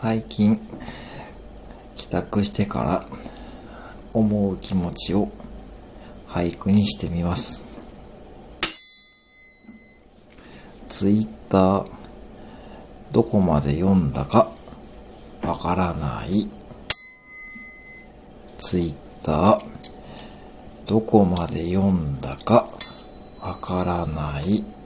最近帰宅してから思う気持ちを俳句にしてみます。ツイッターどこまで読んだかわからない。ツイッターどこまで読んだかわからない。